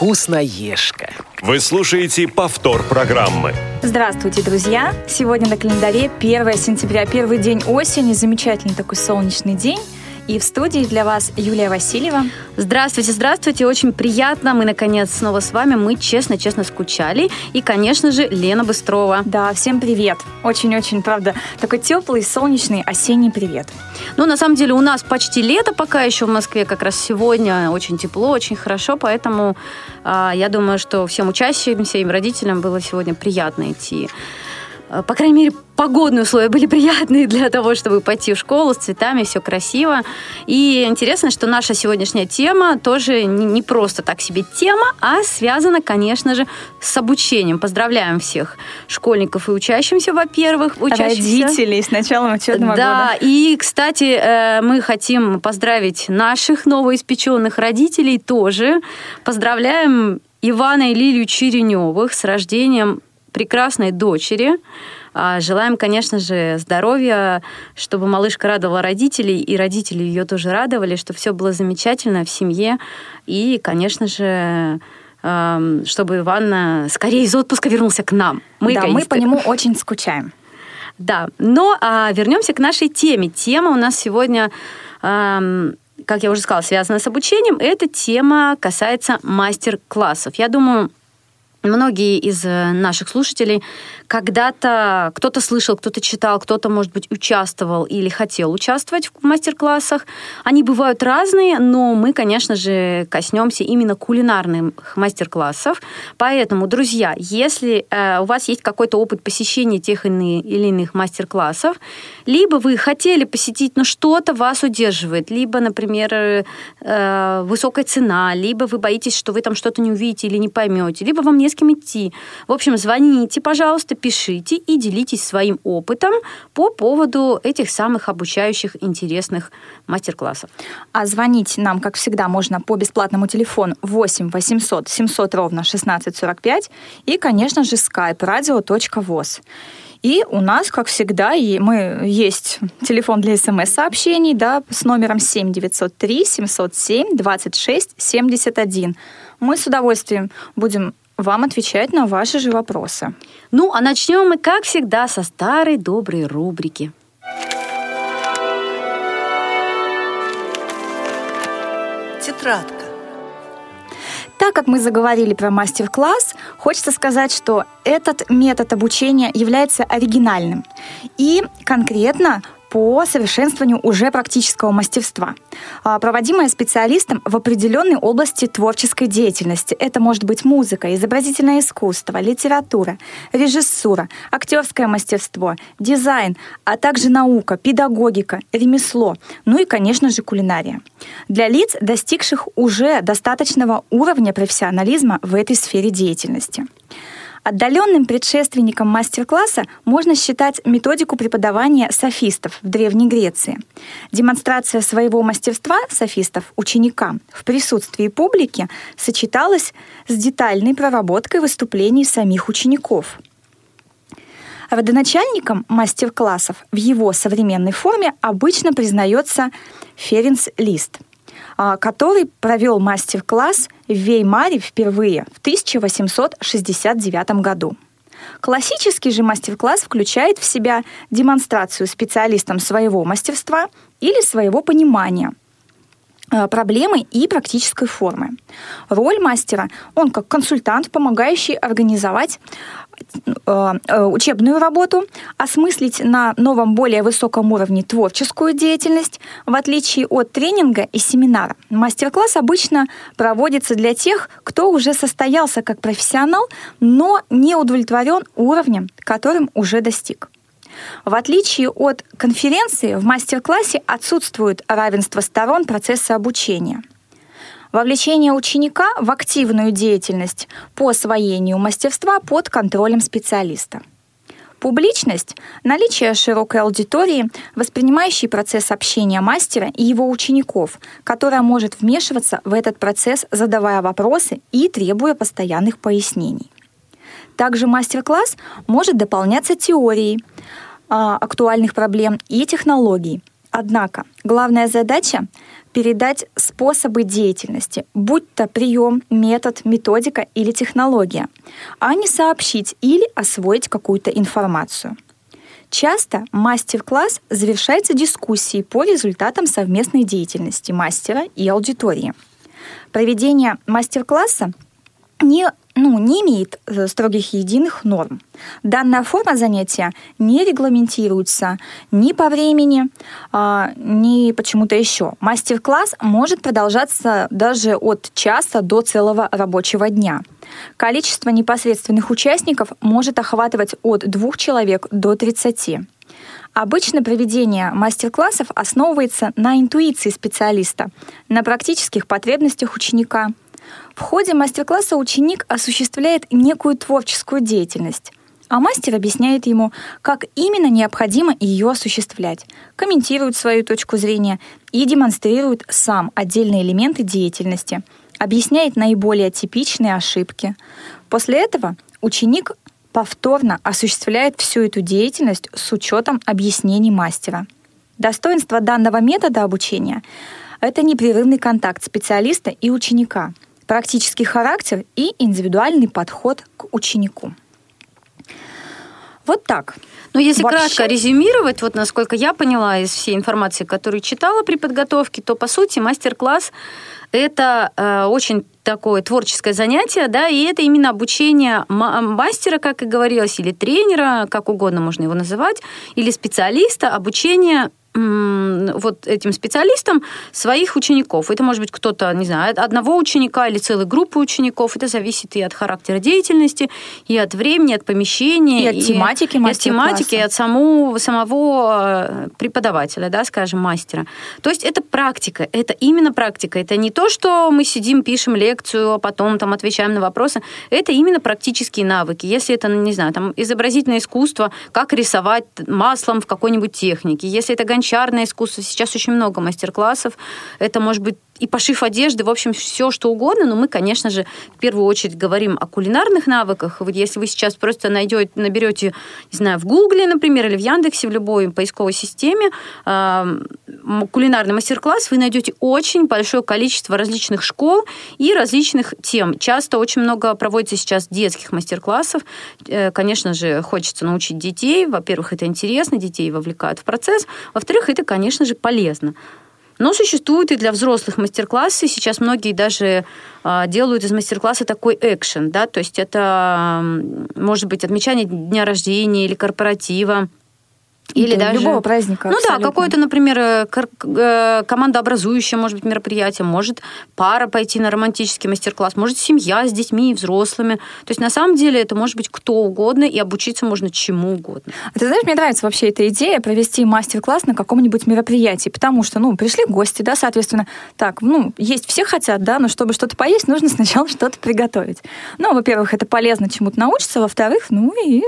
вкусноежка. Вы слушаете повтор программы. Здравствуйте, друзья! Сегодня на календаре 1 сентября, первый день осени, замечательный такой солнечный день. И в студии для вас Юлия Васильева. Здравствуйте, здравствуйте. Очень приятно. Мы, наконец, снова с вами. Мы честно-честно скучали. И, конечно же, Лена Быстрова. Да, всем привет. Очень-очень, правда, такой теплый, солнечный осенний привет. Ну, на самом деле, у нас почти лето пока еще в Москве. Как раз сегодня очень тепло, очень хорошо. Поэтому э, я думаю, что всем учащимся и родителям было сегодня приятно идти по крайней мере, погодные условия были приятные для того, чтобы пойти в школу с цветами, все красиво. И интересно, что наша сегодняшняя тема тоже не просто так себе тема, а связана, конечно же, с обучением. Поздравляем всех школьников и учащимся, во-первых, учащихся. Родителей с началом учебного да, года. Да, и, кстати, э, мы хотим поздравить наших новоиспеченных родителей тоже. Поздравляем Ивана и Лилию Череневых с рождением прекрасной дочери. А, желаем, конечно же, здоровья, чтобы малышка радовала родителей, и родители ее тоже радовали, чтобы все было замечательно в семье. И, конечно же, чтобы Иван скорее из отпуска вернулся к нам. Мы да, мы по нему очень скучаем. Да, но а, вернемся к нашей теме. Тема у нас сегодня, а, как я уже сказала, связана с обучением. Эта тема касается мастер-классов. Я думаю, Многие из э, наших слушателей когда-то кто-то слышал, кто-то читал, кто-то, может быть, участвовал или хотел участвовать в мастер-классах. Они бывают разные, но мы, конечно же, коснемся именно кулинарных мастер-классов. Поэтому, друзья, если э, у вас есть какой-то опыт посещения тех или иных мастер-классов, либо вы хотели посетить, но что-то вас удерживает, либо, например, э, высокая цена, либо вы боитесь, что вы там что-то не увидите или не поймете, либо вам не с кем идти. В общем, звоните, пожалуйста, пишите и делитесь своим опытом по поводу этих самых обучающих интересных мастер-классов. А звонить нам, как всегда, можно по бесплатному телефону 8 800 700 ровно 1645 и, конечно же, skype radio.voz. И у нас, как всегда, и мы есть телефон для смс-сообщений, да, с номером 7903 707 26 71. Мы с удовольствием будем вам отвечать на ваши же вопросы. Ну, а начнем мы, как всегда, со старой доброй рубрики. Тетрадка. Так как мы заговорили про мастер-класс, хочется сказать, что этот метод обучения является оригинальным. И конкретно по совершенствованию уже практического мастерства, а, проводимое специалистом в определенной области творческой деятельности. Это может быть музыка, изобразительное искусство, литература, режиссура, актерское мастерство, дизайн, а также наука, педагогика, ремесло, ну и, конечно же, кулинария. Для лиц, достигших уже достаточного уровня профессионализма в этой сфере деятельности. Отдаленным предшественником мастер-класса можно считать методику преподавания софистов в Древней Греции. Демонстрация своего мастерства софистов ученикам в присутствии публики сочеталась с детальной проработкой выступлений самих учеников. Родоначальником мастер-классов в его современной форме обычно признается Ференс Лист – который провел мастер-класс в Веймаре впервые в 1869 году. Классический же мастер-класс включает в себя демонстрацию специалистам своего мастерства или своего понимания а, проблемы и практической формы. Роль мастера, он как консультант, помогающий организовать учебную работу, осмыслить на новом, более высоком уровне творческую деятельность, в отличие от тренинга и семинара. Мастер-класс обычно проводится для тех, кто уже состоялся как профессионал, но не удовлетворен уровнем, которым уже достиг. В отличие от конференции, в мастер-классе отсутствует равенство сторон процесса обучения – Вовлечение ученика в активную деятельность по освоению мастерства под контролем специалиста. Публичность – наличие широкой аудитории, воспринимающей процесс общения мастера и его учеников, которая может вмешиваться в этот процесс, задавая вопросы и требуя постоянных пояснений. Также мастер-класс может дополняться теорией а, актуальных проблем и технологий, Однако главная задача — передать способы деятельности, будь то прием, метод, методика или технология, а не сообщить или освоить какую-то информацию. Часто мастер-класс завершается дискуссией по результатам совместной деятельности мастера и аудитории. Проведение мастер-класса не ну, не имеет э, строгих единых норм. Данная форма занятия не регламентируется ни по времени, а, ни почему-то еще. Мастер-класс может продолжаться даже от часа до целого рабочего дня. Количество непосредственных участников может охватывать от двух человек до 30. Обычно проведение мастер-классов основывается на интуиции специалиста, на практических потребностях ученика – в ходе мастер-класса ученик осуществляет некую творческую деятельность, а мастер объясняет ему, как именно необходимо ее осуществлять, комментирует свою точку зрения и демонстрирует сам отдельные элементы деятельности, объясняет наиболее типичные ошибки. После этого ученик повторно осуществляет всю эту деятельность с учетом объяснений мастера. Достоинство данного метода обучения — это непрерывный контакт специалиста и ученика — практический характер и индивидуальный подход к ученику. Вот так. Ну, если Вообще... кратко резюмировать, вот насколько я поняла из всей информации, которую читала при подготовке, то, по сути, мастер-класс – это э, очень такое творческое занятие, да, и это именно обучение мастера, как и говорилось, или тренера, как угодно можно его называть, или специалиста, обучение вот этим специалистам своих учеников. Это может быть кто-то, не знаю, одного ученика или целой группы учеников. Это зависит и от характера деятельности, и от времени, от помещения. И от тематики и, и от тематики, и от самого, самого э, преподавателя, да, скажем, мастера. То есть это практика, это именно практика. Это не то, что мы сидим, пишем лекцию, а потом там отвечаем на вопросы. Это именно практические навыки. Если это, не знаю, там изобразительное искусство, как рисовать маслом в какой-нибудь технике. Если это гончарное искусство. Сейчас очень много мастер-классов. Это может быть и пошив одежды, в общем, все что угодно, но мы, конечно же, в первую очередь говорим о кулинарных навыках. Вот если вы сейчас просто найдете, наберете, не знаю, в Гугле, например, или в Яндексе, в любой поисковой системе э, кулинарный мастер-класс, вы найдете очень большое количество различных школ и различных тем. Часто очень много проводится сейчас детских мастер-классов. Э, конечно же, хочется научить детей. Во-первых, это интересно, детей вовлекают в процесс. Во-вторых, это, конечно же, полезно. Но существуют и для взрослых мастер-классы. Сейчас многие даже а, делают из мастер-класса такой экшен, да, то есть это может быть отмечание дня рождения или корпоратива. Или да, даже любого праздника. Ну абсолютно. да, какое-то, например, э, э, командообразующее, может быть, мероприятие, может пара пойти на романтический мастер-класс, может семья с детьми и взрослыми. То есть на самом деле это может быть кто угодно, и обучиться можно чему угодно. А ты знаешь, мне нравится вообще эта идея провести мастер-класс на каком-нибудь мероприятии, потому что, ну, пришли гости, да, соответственно, так, ну, есть все хотят, да, но чтобы что-то поесть, нужно сначала что-то приготовить. Ну, во-первых, это полезно чему-то научиться, во-вторых, ну и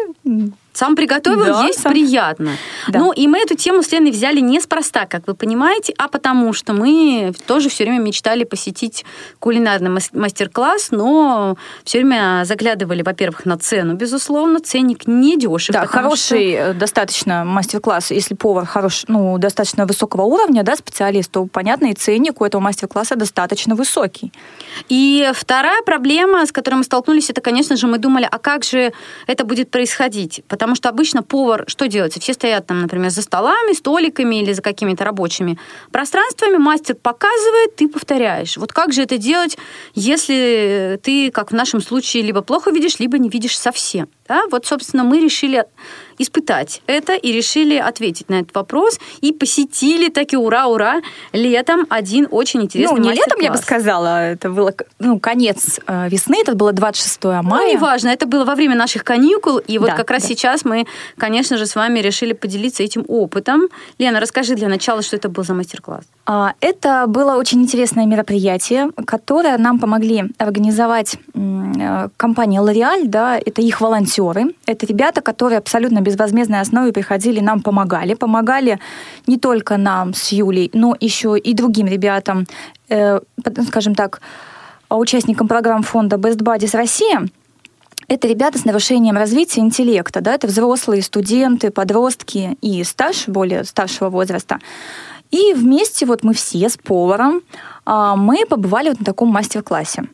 сам приготовил, да, есть сам... приятно. Да. Ну, и мы эту тему с Леной взяли неспроста, как вы понимаете, а потому что мы тоже все время мечтали посетить кулинарный мастер-класс, но все время заглядывали, во-первых, на цену, безусловно, ценник не дешев. Да, хороший что... Э, достаточно мастер-класс, если повар хорош, ну, достаточно высокого уровня, да, специалист, то, понятно, и ценник у этого мастер-класса достаточно высокий. И вторая проблема, с которой мы столкнулись, это, конечно же, мы думали, а как же это будет происходить? Потому что обычно повар, что делается? Все стоят там, например, за столами, столиками или за какими-то рабочими пространствами. Мастер показывает, ты повторяешь. Вот как же это делать, если ты, как в нашем случае, либо плохо видишь, либо не видишь совсем? Да? Вот, собственно, мы решили испытать это и решили ответить на этот вопрос и посетили таки ура-ура летом один очень интересный Ну, не летом, я бы сказала, это было ну, конец э, весны, это было 26 мая. Ну, неважно, это было во время наших каникул, и вот да, как раз да. сейчас мы, конечно же, с вами решили поделиться этим опытом. Лена, расскажи для начала, что это был за мастер-класс. А, это было очень интересное мероприятие, которое нам помогли организовать э, компания L'Oreal, да, это их волонтеры, это ребята, которые абсолютно безвозмездной основе приходили, нам помогали, помогали не только нам с Юлей, но еще и другим ребятам, э, скажем так, участникам программ фонда Best Buddies Россия, это ребята с нарушением развития интеллекта, да, это взрослые студенты, подростки и стаж более старшего возраста. И вместе вот мы все с поваром, а, мы побывали вот на таком мастер-классе.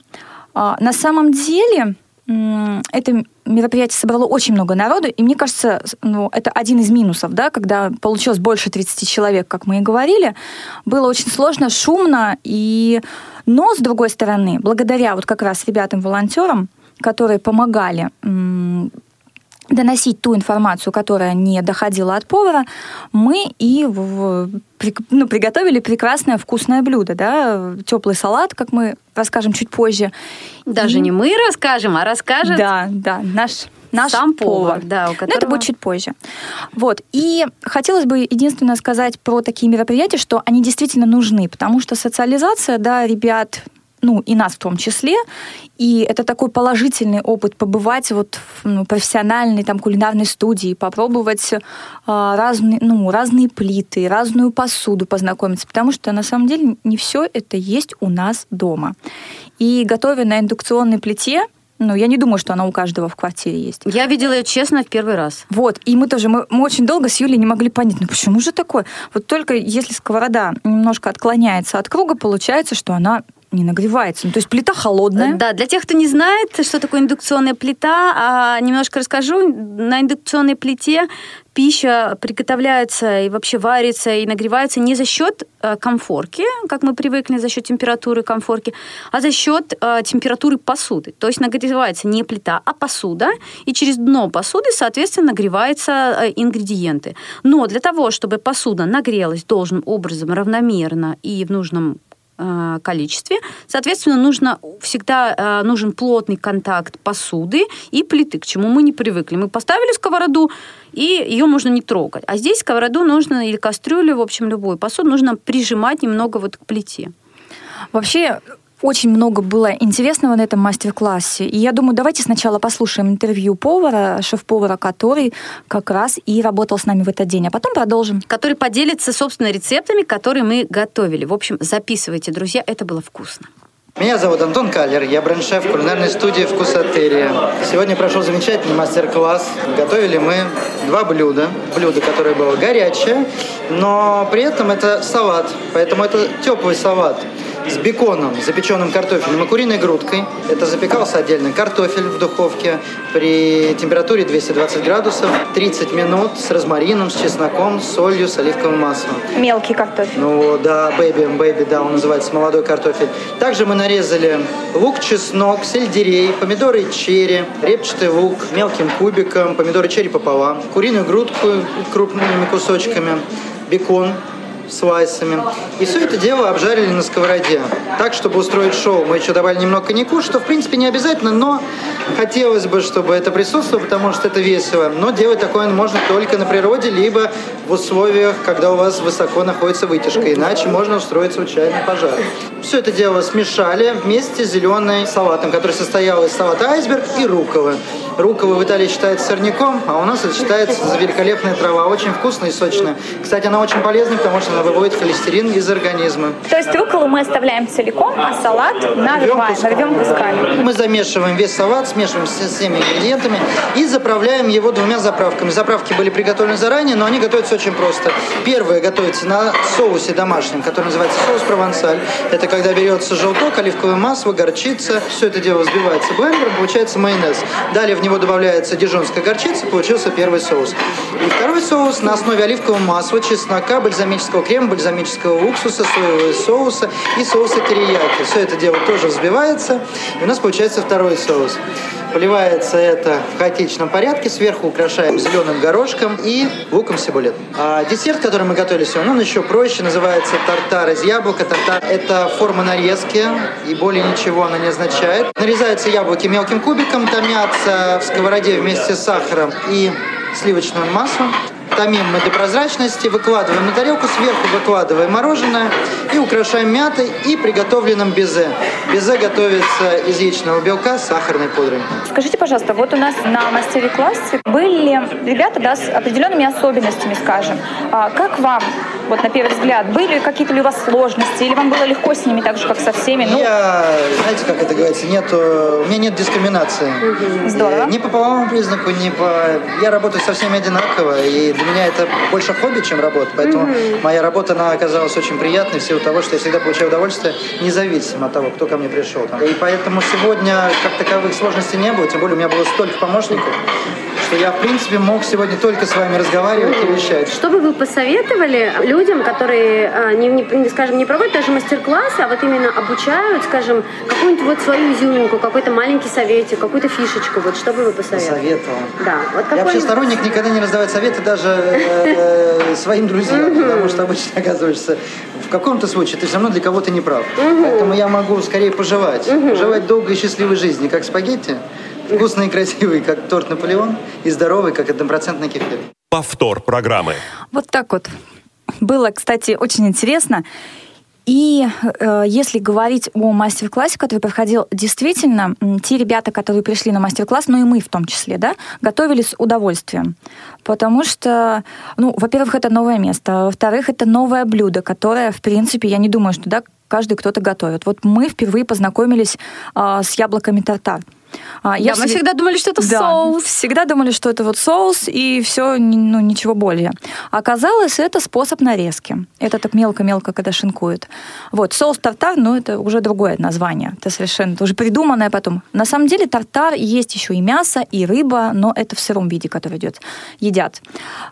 А, на самом деле это мероприятие собрало очень много народу, и мне кажется, ну, это один из минусов, да, когда получилось больше 30 человек, как мы и говорили, было очень сложно, шумно, и... но, с другой стороны, благодаря вот как раз ребятам-волонтерам, которые помогали доносить ту информацию, которая не доходила от повара, мы и в, ну, приготовили прекрасное вкусное блюдо, да, теплый салат, как мы расскажем чуть позже. Даже и... не мы расскажем, а расскажет. Да, да, наш наш Сам повар. повар да, у которого... Но это будет чуть позже. Вот. И хотелось бы единственное сказать про такие мероприятия, что они действительно нужны, потому что социализация, да, ребят, ну, и нас в том числе. И это такой положительный опыт побывать вот в ну, профессиональной там кулинарной студии, попробовать э, разные, ну, разные плиты, разную посуду познакомиться, потому что на самом деле не все это есть у нас дома. И готовя на индукционной плите, ну, я не думаю, что она у каждого в квартире есть. Я видела ее, честно, в первый раз. Вот, и мы тоже, мы, мы очень долго с Юлей не могли понять, ну почему же такое? Вот только если сковорода немножко отклоняется от круга, получается, что она не нагревается. Ну, то есть плита холодная. Да, для тех, кто не знает, что такое индукционная плита, а, немножко расскажу. На индукционной плите пища приготовляется и вообще варится и нагревается не за счет э, комфорки, как мы привыкли, за счет температуры комфорки, а за счет э, температуры посуды. То есть нагревается не плита, а посуда, и через дно посуды, соответственно, нагреваются э, ингредиенты. Но для того, чтобы посуда нагрелась должным образом равномерно и в нужном количестве. Соответственно, нужно всегда э, нужен плотный контакт посуды и плиты, к чему мы не привыкли. Мы поставили сковороду, и ее можно не трогать. А здесь сковороду нужно, или кастрюлю, в общем, любую посуду, нужно прижимать немного вот к плите. Вообще, очень много было интересного на этом мастер-классе. И я думаю, давайте сначала послушаем интервью повара, шеф-повара, который как раз и работал с нами в этот день, а потом продолжим. Который поделится, собственно, рецептами, которые мы готовили. В общем, записывайте, друзья, это было вкусно. Меня зовут Антон Каллер, я бренд-шеф кулинарной студии «Вкусотерия». Сегодня прошел замечательный мастер-класс. Готовили мы два блюда. Блюдо, которое было горячее, но при этом это салат, поэтому это теплый салат с беконом, запеченным картофелем и куриной грудкой. Это запекался отдельно картофель в духовке при температуре 220 градусов, 30 минут с розмарином, с чесноком, с солью, с оливковым маслом. Мелкий картофель. Ну да, baby, baby, да, он называется молодой картофель. Также мы нарезали лук, чеснок, сельдерей, помидоры черри, репчатый лук мелким кубиком, помидоры черри пополам, куриную грудку крупными кусочками, бекон слайсами. И все это дело обжарили на сковороде. Так, чтобы устроить шоу, мы еще добавили немного коньяку, что в принципе не обязательно, но хотелось бы, чтобы это присутствовало, потому что это весело. Но делать такое можно только на природе, либо в условиях, когда у вас высоко находится вытяжка, иначе можно устроить случайный пожар. Все это дело смешали вместе с зеленой салатом, который состоял из салата айсберг и руколы. Руколы в Италии считается сорняком, а у нас это считается за великолепная трава, очень вкусная и сочная. Кстати, она очень полезная, потому что она выводит холестерин из организма. То есть руколу мы оставляем целиком, а салат нарываем, рвем кусками. Мы замешиваем весь салат, смешиваем с всеми ингредиентами и заправляем его двумя заправками. Заправки были приготовлены заранее, но они готовятся очень просто. Первое готовится на соусе домашнем, который называется соус провансаль. Это когда берется желток, оливковое масло, горчица, все это дело взбивается блендером, получается майонез. Далее в него добавляется дижонская горчица, получился первый соус. И второй соус на основе оливкового масла, чеснока, бальзамического крема, бальзамического уксуса, соевого соуса и соуса терияки. Все это дело тоже взбивается, и у нас получается второй соус. Поливается это в хаотичном порядке. Сверху украшаем зеленым горошком и луком сибулет. А десерт, который мы готовили сегодня, он еще проще. Называется тартар из яблока. Тартар – это форма нарезки, и более ничего она не означает. Нарезаются яблоки мелким кубиком, томятся в сковороде вместе с сахаром и сливочным маслом томим мы до прозрачности, выкладываем на тарелку, сверху выкладываем мороженое и украшаем мятой и приготовленным безе. Безе готовится из яичного белка с сахарной пудрой. Скажите, пожалуйста, вот у нас на мастер-классе были ребята да, с определенными особенностями, скажем. А как вам, вот на первый взгляд, были какие-то ли у вас сложности, или вам было легко с ними так же, как со всеми? Ну... Я, знаете, как это говорится, нет, у меня нет дискриминации. Здорово. Ни по половому признаку, ни по... Я работаю со всеми одинаково, и для меня это больше хобби, чем работа. Поэтому mm-hmm. моя работа, она оказалась очень приятной в силу того, что я всегда получаю удовольствие, независимо от того, кто ко мне пришел. И поэтому сегодня как таковых сложностей не было, тем более у меня было столько помощников, что я, в принципе, мог сегодня только с вами разговаривать и вещать. Что бы вы посоветовали людям, которые, а, не, не, скажем, не проводят даже мастер-классы, а вот именно обучают, скажем, какую-нибудь вот свою изюминку, какой-то маленький советик, какую-то фишечку, вот что бы вы посоветовали? Советовал. Да. Вот я вообще сторонник никогда не раздавать советы даже э, своим друзьям, потому что обычно оказываешься в каком-то случае ты все равно для кого-то не прав. Поэтому я могу скорее пожелать. Пожелать долгой и счастливой жизни, как спагетти, Вкусный и красивый, как торт Наполеон, и здоровый, как однопроцентный кефир. Повтор программы. Вот так вот. Было, кстати, очень интересно. И э, если говорить о мастер-классе, который проходил, действительно, те ребята, которые пришли на мастер-класс, ну и мы в том числе, да, готовились с удовольствием. Потому что, ну, во-первых, это новое место, во-вторых, это новое блюдо, которое, в принципе, я не думаю, что, да, каждый кто-то готовит. Вот мы впервые познакомились э, с яблоками тартар. А, да, мы всегда думали, что это да, соус. Всегда думали, что это вот соус и все, ну, ничего более. Оказалось, это способ нарезки. Это так мелко-мелко, когда шинкуют. Вот, соус тартар, ну, это уже другое название. Это совершенно, это уже придуманное потом. На самом деле тартар есть еще и мясо, и рыба, но это в сыром виде, который идет, едят.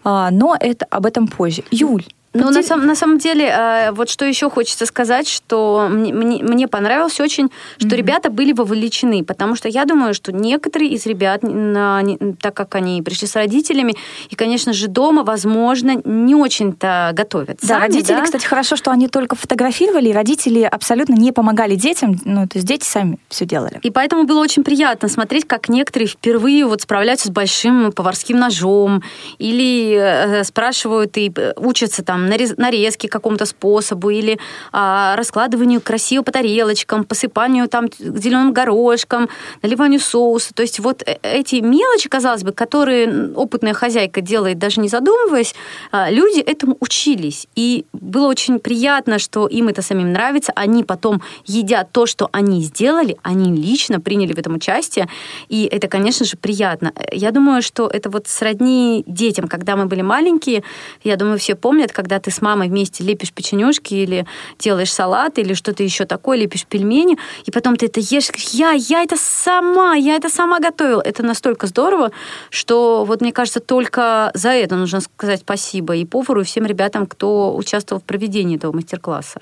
А, но это об этом позже. Юль, ну, на, сам, на самом деле, э, вот что еще хочется сказать, что мне, мне, мне понравилось очень, что mm-hmm. ребята были вовлечены, потому что я думаю, что некоторые из ребят, на, не, так как они пришли с родителями, и, конечно же, дома, возможно, не очень-то готовят. Да, сами, родители, да? кстати, хорошо, что они только фотографировали, и родители абсолютно не помогали детям, ну, то есть дети сами все делали. И поэтому было очень приятно смотреть, как некоторые впервые вот справляются с большим поварским ножом, или э, спрашивают и э, учатся там нарез, нарезки какому-то способу или а, раскладыванию красиво по тарелочкам, посыпанию там зеленым горошком, наливанию соуса. То есть вот э, эти мелочи, казалось бы, которые опытная хозяйка делает, даже не задумываясь, а, люди этому учились. И было очень приятно, что им это самим нравится. Они потом едят то, что они сделали, они лично приняли в этом участие. И это, конечно же, приятно. Я думаю, что это вот сродни детям. Когда мы были маленькие, я думаю, все помнят, когда когда ты с мамой вместе лепишь печенюшки или делаешь салат или что-то еще такое, лепишь пельмени, и потом ты это ешь, я, я это сама, я это сама готовила. Это настолько здорово, что вот мне кажется, только за это нужно сказать спасибо и повару, и всем ребятам, кто участвовал в проведении этого мастер-класса.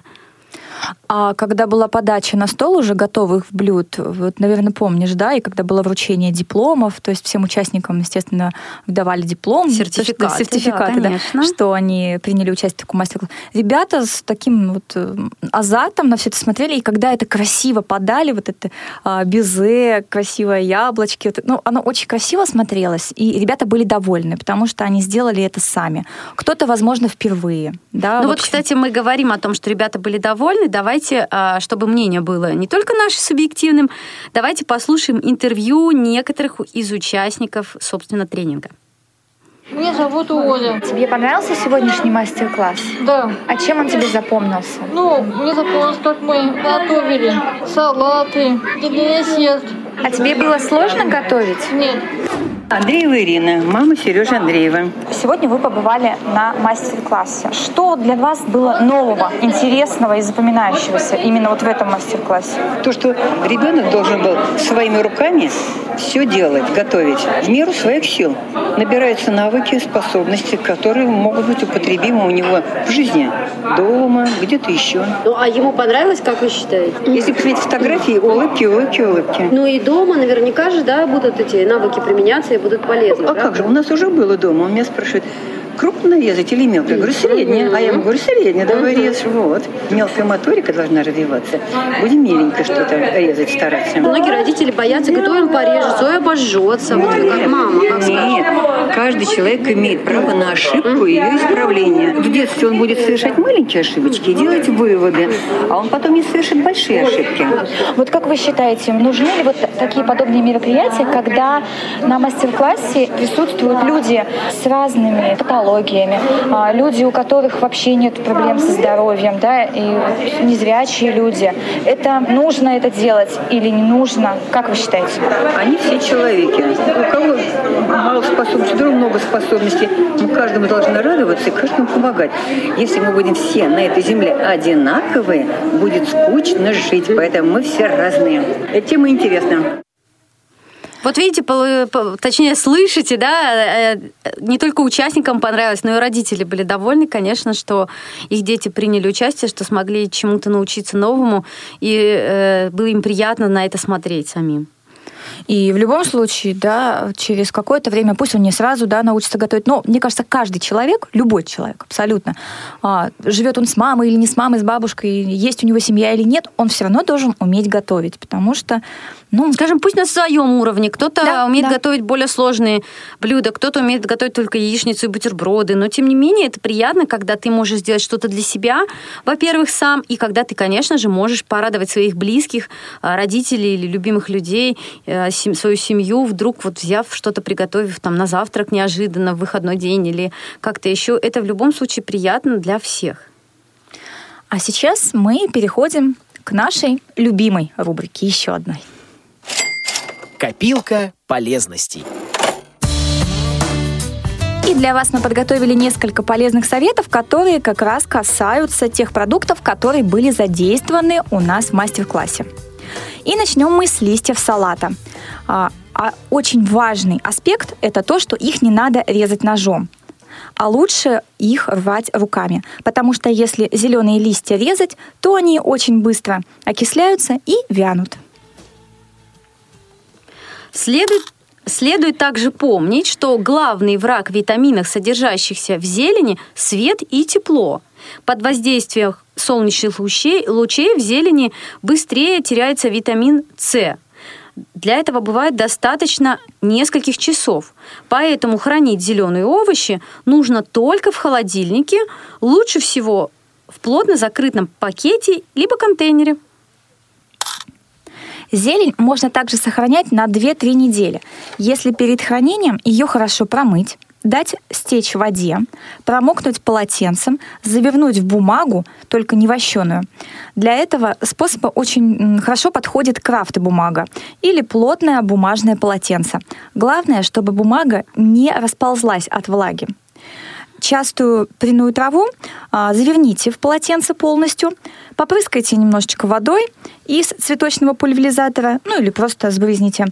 А когда была подача на стол уже готовых блюд, вот, наверное, помнишь, да, и когда было вручение дипломов, то есть всем участникам, естественно, выдавали диплом. Сертификаты. Сертификаты, да, да что они приняли участие в таком мастер-классе. Ребята с таким вот э, азартом на все это смотрели, и когда это красиво подали, вот это а, безе, красивое яблочки, вот, ну, оно очень красиво смотрелось, и ребята были довольны, потому что они сделали это сами. Кто-то, возможно, впервые. Да, ну вот, кстати, мы говорим о том, что ребята были довольны, давайте, а, чтобы мнение было не только наше субъективным, давайте послушаем интервью некоторых из участников, собственно, тренинга. Меня зовут Оля. Тебе понравился сегодняшний мастер-класс? Да. А чем он тебе запомнился? Ну, мне запомнилось, как мы готовили салаты, десерт. А тебе было сложно готовить? Нет. Андреева Ирина, мама Сережи Андреева. Сегодня вы побывали на мастер-классе. Что для вас было нового, интересного и запоминающегося именно вот в этом мастер-классе? То, что ребенок должен был своими руками все делать, готовить в меру своих сил. Набираются навыки, способности, которые могут быть употребимы у него в жизни, дома, где-то еще. Ну, а ему понравилось, как вы считаете? Если посмотреть фотографии, улыбки, улыбки, улыбки. Ну и дома наверняка же, да, будут эти навыки применяться и будут полезны. А правда? как же, у нас уже было дома, он меня спрашивает, крупно резать или мелко? Я говорю, средняя. А я ему говорю, средняя, давай режь. Вот. Мелкая моторика должна развиваться. Будем меленько что-то резать, стараться. Многие родители боятся, говорят, ой, он порежется, ой, обожжется. Вот как мама. Как Нет, каждый человек имеет право на ошибку и ее исправление. В детстве он будет совершать маленькие ошибочки и делать выводы, а он потом не совершит большие ошибки. Вот как вы считаете, нужны ли вот такие подобные мероприятия, когда на мастер-классе присутствуют люди с разными патологиями, патологиями, а, люди, у которых вообще нет проблем со здоровьем, да, и незрячие люди. Это нужно это делать или не нужно? Как вы считаете? Они все человеки. У кого мало способностей, у другого много способностей. Мы каждому должны радоваться и каждому помогать. Если мы будем все на этой земле одинаковые, будет скучно жить. Поэтому мы все разные. Эта тема интересна. Вот видите, точнее, слышите, да, э, не только участникам понравилось, но и родители были довольны, конечно, что их дети приняли участие, что смогли чему-то научиться новому, и э, было им приятно на это смотреть самим. И в любом случае, да, через какое-то время, пусть он не сразу, да, научится готовить, но мне кажется, каждый человек, любой человек, абсолютно, а, живет он с мамой или не с мамой, с бабушкой, есть у него семья или нет, он все равно должен уметь готовить, потому что ну, скажем, пусть на своем уровне. Кто-то да, умеет да. готовить более сложные блюда, кто-то умеет готовить только яичницу и бутерброды. Но, тем не менее, это приятно, когда ты можешь сделать что-то для себя, во-первых, сам, и когда ты, конечно же, можешь порадовать своих близких, а, родителей или любимых людей, э, свою семью, вдруг вот взяв что-то, приготовив там на завтрак неожиданно в выходной день или как-то еще. Это в любом случае приятно для всех. А сейчас мы переходим к нашей любимой рубрике, еще одной. Копилка полезностей. И для вас мы подготовили несколько полезных советов, которые как раз касаются тех продуктов, которые были задействованы у нас в мастер-классе. И начнем мы с листьев салата. А, а очень важный аспект – это то, что их не надо резать ножом а лучше их рвать руками. Потому что если зеленые листья резать, то они очень быстро окисляются и вянут. Следует Следует также помнить, что главный враг витаминов, содержащихся в зелени, свет и тепло. Под воздействием солнечных лучей, лучей в зелени быстрее теряется витамин С. Для этого бывает достаточно нескольких часов. Поэтому хранить зеленые овощи нужно только в холодильнике, лучше всего в плотно закрытом пакете либо контейнере. Зелень можно также сохранять на 2-3 недели, если перед хранением ее хорошо промыть, дать стечь в воде, промокнуть полотенцем, завернуть в бумагу, только не вощеную. Для этого способа очень хорошо подходит крафт-бумага или плотное бумажное полотенце. Главное, чтобы бумага не расползлась от влаги частую пряную траву а, заверните в полотенце полностью, попрыскайте немножечко водой из цветочного пульверизатора, ну или просто сбрызните.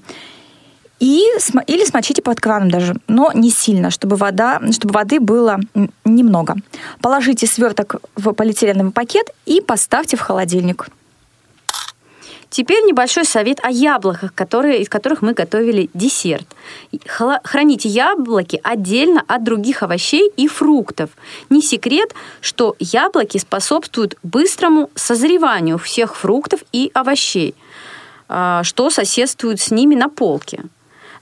И, или смочите под краном даже, но не сильно, чтобы, вода, чтобы воды было немного. Положите сверток в полиэтиленовый пакет и поставьте в холодильник. Теперь небольшой совет о яблоках, которые, из которых мы готовили десерт. Храните яблоки отдельно от других овощей и фруктов. Не секрет, что яблоки способствуют быстрому созреванию всех фруктов и овощей, а, что соседствует с ними на полке.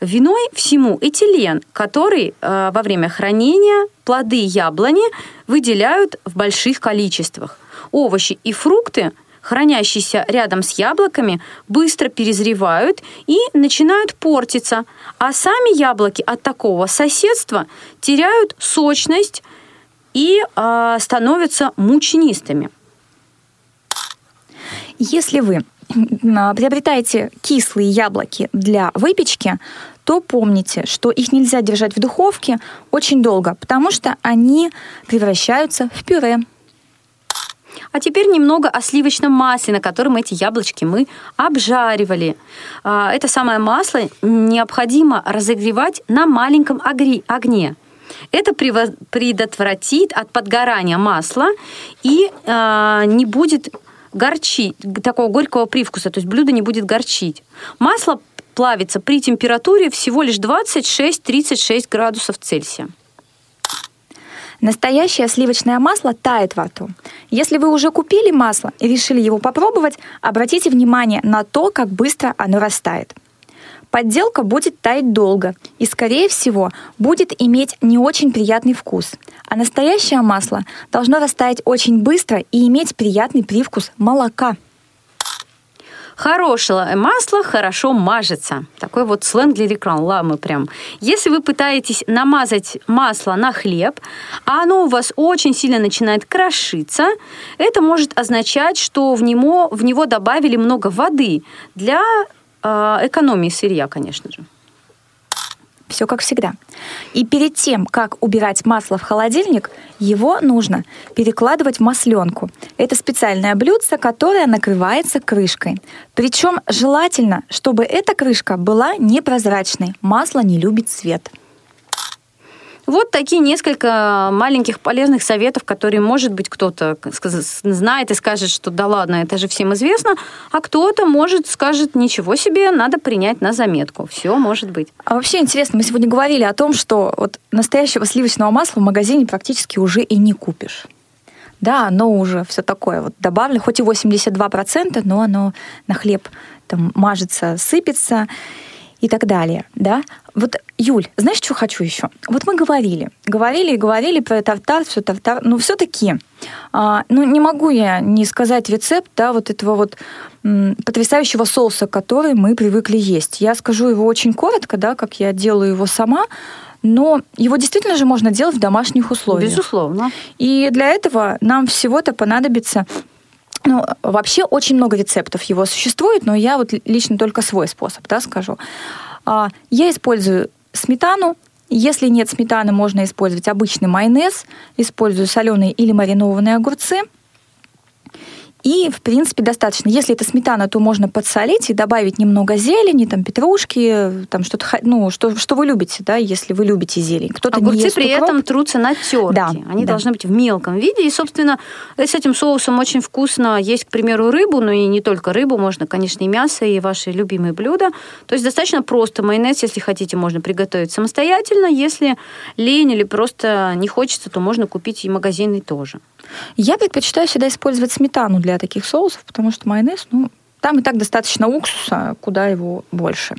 Виной всему этилен, который э, во время хранения плоды яблони выделяют в больших количествах. Овощи и фрукты – хранящиеся рядом с яблоками, быстро перезревают и начинают портиться, а сами яблоки от такого соседства теряют сочность и э, становятся мучнистыми. Если вы приобретаете кислые яблоки для выпечки, то помните, что их нельзя держать в духовке очень долго, потому что они превращаются в пюре. А теперь немного о сливочном масле, на котором эти яблочки мы обжаривали. А, это самое масло необходимо разогревать на маленьком огне. Это предотвратит от подгорания масла и э, не будет горчить, такого горького привкуса, то есть блюдо не будет горчить. Масло плавится при температуре всего лишь 26-36 градусов Цельсия. Настоящее сливочное масло тает во рту. Если вы уже купили масло и решили его попробовать, обратите внимание на то, как быстро оно растает. Подделка будет таять долго и, скорее всего, будет иметь не очень приятный вкус. А настоящее масло должно растаять очень быстро и иметь приятный привкус молока. Хорошее масло хорошо мажется. Такой вот сленг для рекламы прям. Если вы пытаетесь намазать масло на хлеб, а оно у вас очень сильно начинает крошиться, это может означать, что в него, в него добавили много воды для э, экономии сырья, конечно же. Все как всегда. И перед тем, как убирать масло в холодильник, его нужно перекладывать в масленку. Это специальное блюдце, которое накрывается крышкой. Причем желательно, чтобы эта крышка была непрозрачной. Масло не любит свет. Вот такие несколько маленьких полезных советов, которые, может быть, кто-то знает и скажет, что да ладно, это же всем известно, а кто-то, может, скажет, ничего себе, надо принять на заметку. Все может быть. А вообще интересно, мы сегодня говорили о том, что вот настоящего сливочного масла в магазине практически уже и не купишь. Да, оно уже все такое вот добавлено, хоть и 82%, но оно на хлеб там мажется, сыпется и так далее, да. Вот, Юль, знаешь, что хочу еще? Вот мы говорили, говорили и говорили про тартар, все тартар, но все-таки, а, ну, не могу я не сказать рецепт, да, вот этого вот м, потрясающего соуса, который мы привыкли есть. Я скажу его очень коротко, да, как я делаю его сама, но его действительно же можно делать в домашних условиях. Безусловно. И для этого нам всего-то понадобится ну, вообще очень много рецептов его существует, но я вот лично только свой способ, да, скажу. А, я использую сметану. Если нет сметаны, можно использовать обычный майонез. Использую соленые или маринованные огурцы – и, в принципе, достаточно. Если это сметана, то можно подсолить и добавить немного зелени, там, петрушки, там, что-то, ну, что, что вы любите, да, если вы любите зелень. Кто-то Огурцы не ест при укроп. этом трутся на терке. Да, Они да. должны быть в мелком виде. И, собственно, с этим соусом очень вкусно есть, к примеру, рыбу, но и не только рыбу, можно, конечно, и мясо, и ваши любимые блюда. То есть достаточно просто майонез, если хотите, можно приготовить самостоятельно. Если лень или просто не хочется, то можно купить и магазинный тоже. Я предпочитаю всегда использовать сметану для таких соусов, потому что майонез, ну, там и так достаточно уксуса, куда его больше.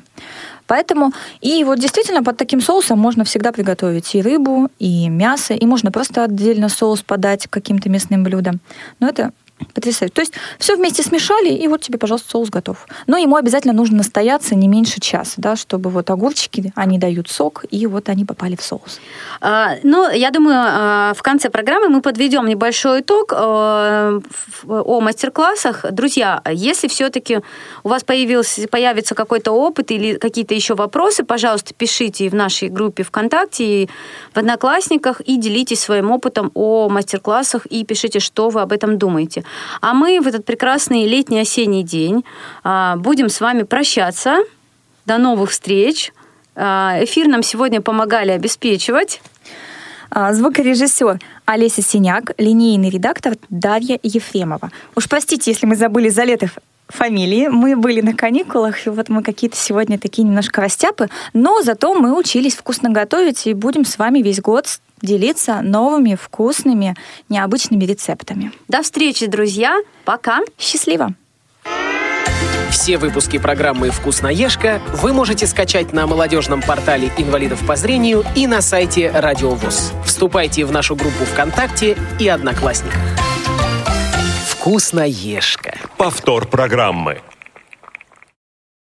Поэтому, и вот действительно под таким соусом можно всегда приготовить и рыбу, и мясо, и можно просто отдельно соус подать к каким-то мясным блюдам. Но это Потрясающе. То есть все вместе смешали, и вот тебе, пожалуйста, соус готов. Но ему обязательно нужно настояться не меньше часа, да, чтобы вот огурчики, они дают сок, и вот они попали в соус. А, ну, я думаю, а, в конце программы мы подведем небольшой итог а, о мастер-классах. Друзья, если все-таки у вас появился, появится какой-то опыт или какие-то еще вопросы, пожалуйста, пишите в нашей группе ВКонтакте и в Одноклассниках и делитесь своим опытом о мастер-классах и пишите, что вы об этом думаете. А мы в этот прекрасный летний осенний день а, будем с вами прощаться. До новых встреч. А, эфир нам сегодня помогали обеспечивать. А, звукорежиссер Олеся Синяк, линейный редактор Дарья Ефремова. Уж простите, если мы забыли за лето фамилии. Мы были на каникулах, и вот мы какие-то сегодня такие немножко растяпы, но зато мы учились вкусно готовить и будем с вами весь год делиться новыми вкусными, необычными рецептами. До встречи, друзья. Пока. Счастливо. Все выпуски программы «Вкусноежка» вы можете скачать на молодежном портале инвалидов по зрению и на сайте Радио ВОЗ. Вступайте в нашу группу ВКонтакте и Одноклассниках. «Вкусноежка». Повтор программы.